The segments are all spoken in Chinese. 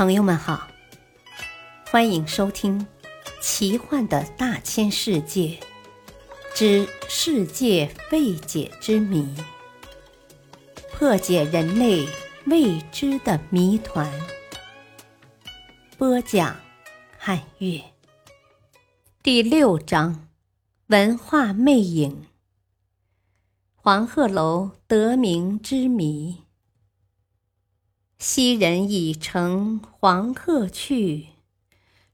朋友们好，欢迎收听《奇幻的大千世界之世界未解之谜》，破解人类未知的谜团。播讲：汉月。第六章：文化魅影。黄鹤楼得名之谜。昔人已乘黄鹤去，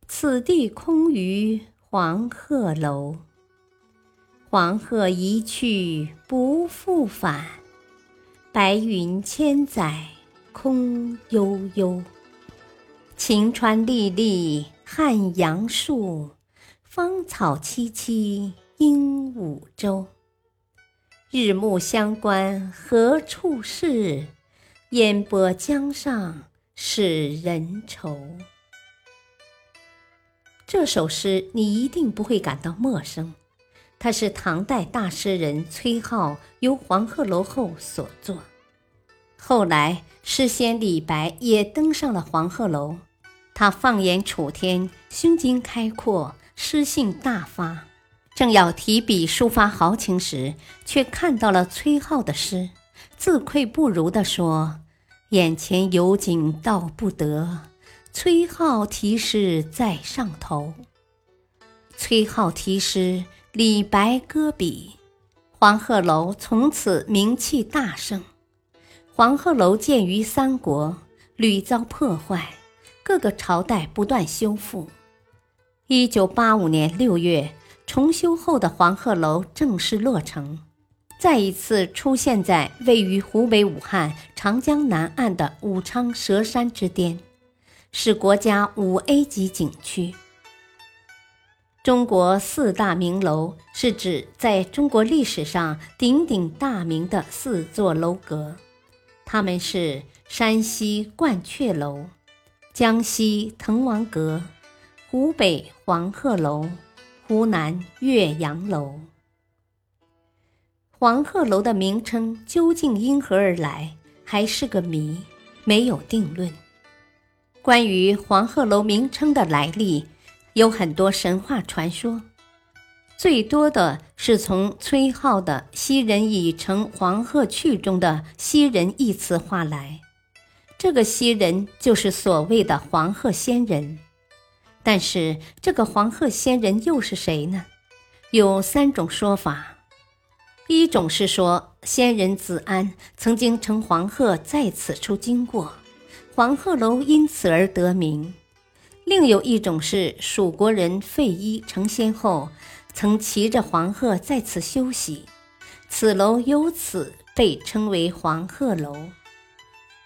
此地空余黄鹤楼。黄鹤一去不复返，白云千载空悠悠。晴川历历汉阳树，芳草萋萋鹦鹉洲。日暮乡关何处是？烟波江上使人愁。这首诗你一定不会感到陌生，它是唐代大诗人崔颢游黄鹤楼后所作。后来诗仙李白也登上了黄鹤楼，他放眼楚天，胸襟开阔，诗兴大发，正要提笔抒发豪情时，却看到了崔颢的诗。自愧不如地说：“眼前有景道不得，崔颢题诗在上头。”崔颢题诗，李白搁笔，黄鹤楼从此名气大盛。黄鹤楼建于三国，屡遭破坏，各个朝代不断修复。一九八五年六月，重修后的黄鹤楼正式落成。再一次出现在位于湖北武汉长江南岸的武昌蛇山之巅，是国家五 A 级景区。中国四大名楼是指在中国历史上鼎鼎大名的四座楼阁，它们是山西鹳雀楼、江西滕王阁、湖北黄鹤楼、湖南岳阳楼。黄鹤楼的名称究竟因何而来，还是个谜，没有定论。关于黄鹤楼名称的来历，有很多神话传说，最多的是从崔颢的“昔人已乘黄鹤去”中的“昔人”一词画来。这个“昔人”就是所谓的黄鹤仙人。但是，这个黄鹤仙人又是谁呢？有三种说法。一种是说，仙人子安曾经乘黄鹤在此处经过，黄鹤楼因此而得名；另有一种是蜀国人费祎成仙后，曾骑着黄鹤在此休息，此楼由此被称为黄鹤楼。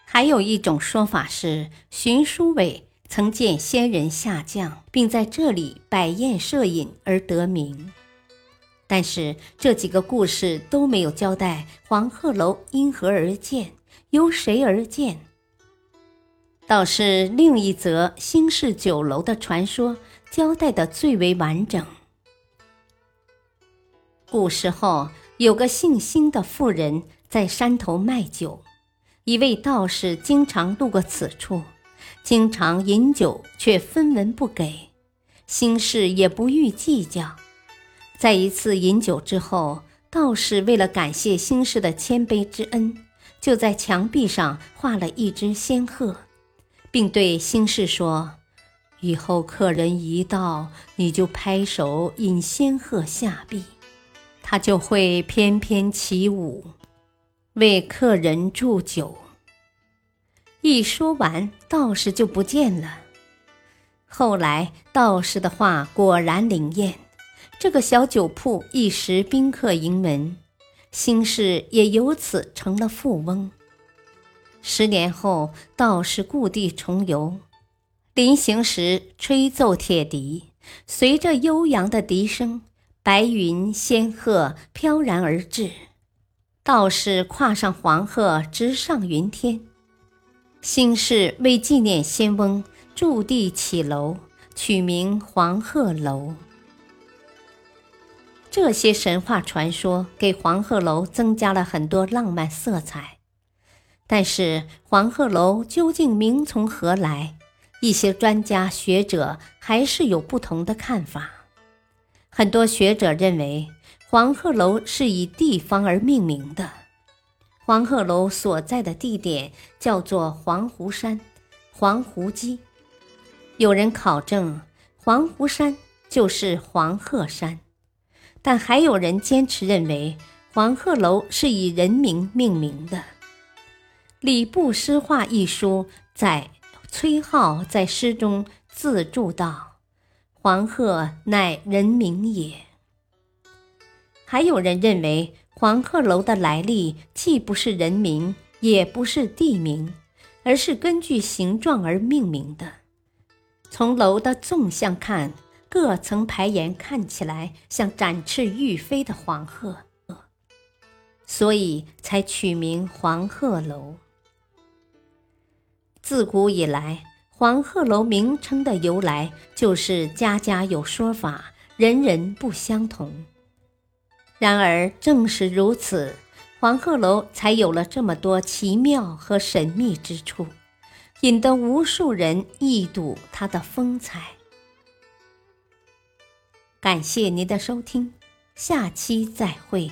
还有一种说法是，荀叔伟曾见仙人下降，并在这里摆宴设饮而得名。但是这几个故事都没有交代黄鹤楼因何而建，由谁而建。倒是另一则兴世酒楼的传说交代的最为完整。古时候有个姓辛的妇人在山头卖酒，一位道士经常路过此处，经常饮酒却分文不给，辛氏也不予计较。在一次饮酒之后，道士为了感谢兴士的谦卑之恩，就在墙壁上画了一只仙鹤，并对兴士说：“以后客人一到，你就拍手引仙鹤下壁，他就会翩翩起舞，为客人祝酒。”一说完，道士就不见了。后来，道士的话果然灵验。这个小酒铺一时宾客盈门，兴氏也由此成了富翁。十年后，道士故地重游，临行时吹奏铁笛，随着悠扬的笛声，白云仙鹤飘然而至。道士跨上黄鹤，直上云天。兴氏为纪念仙翁，筑地起楼，取名黄鹤楼。这些神话传说给黄鹤楼增加了很多浪漫色彩，但是黄鹤楼究竟名从何来？一些专家学者还是有不同的看法。很多学者认为，黄鹤楼是以地方而命名的。黄鹤楼所在的地点叫做黄湖山、黄湖基。有人考证，黄湖山就是黄鹤山，但还有人坚持认为黄鹤楼是以人名命名的。礼部诗话一书在崔颢在诗中自注道：“黄鹤乃人名也。”还有人认为黄鹤楼的来历既不是人名，也不是地名，而是根据形状而命名的。从楼的纵向看，各层排檐看起来像展翅欲飞的黄鹤，所以才取名黄鹤楼。自古以来，黄鹤楼名称的由来就是家家有说法，人人不相同。然而，正是如此，黄鹤楼才有了这么多奇妙和神秘之处，引得无数人一睹它的风采。感谢您的收听，下期再会。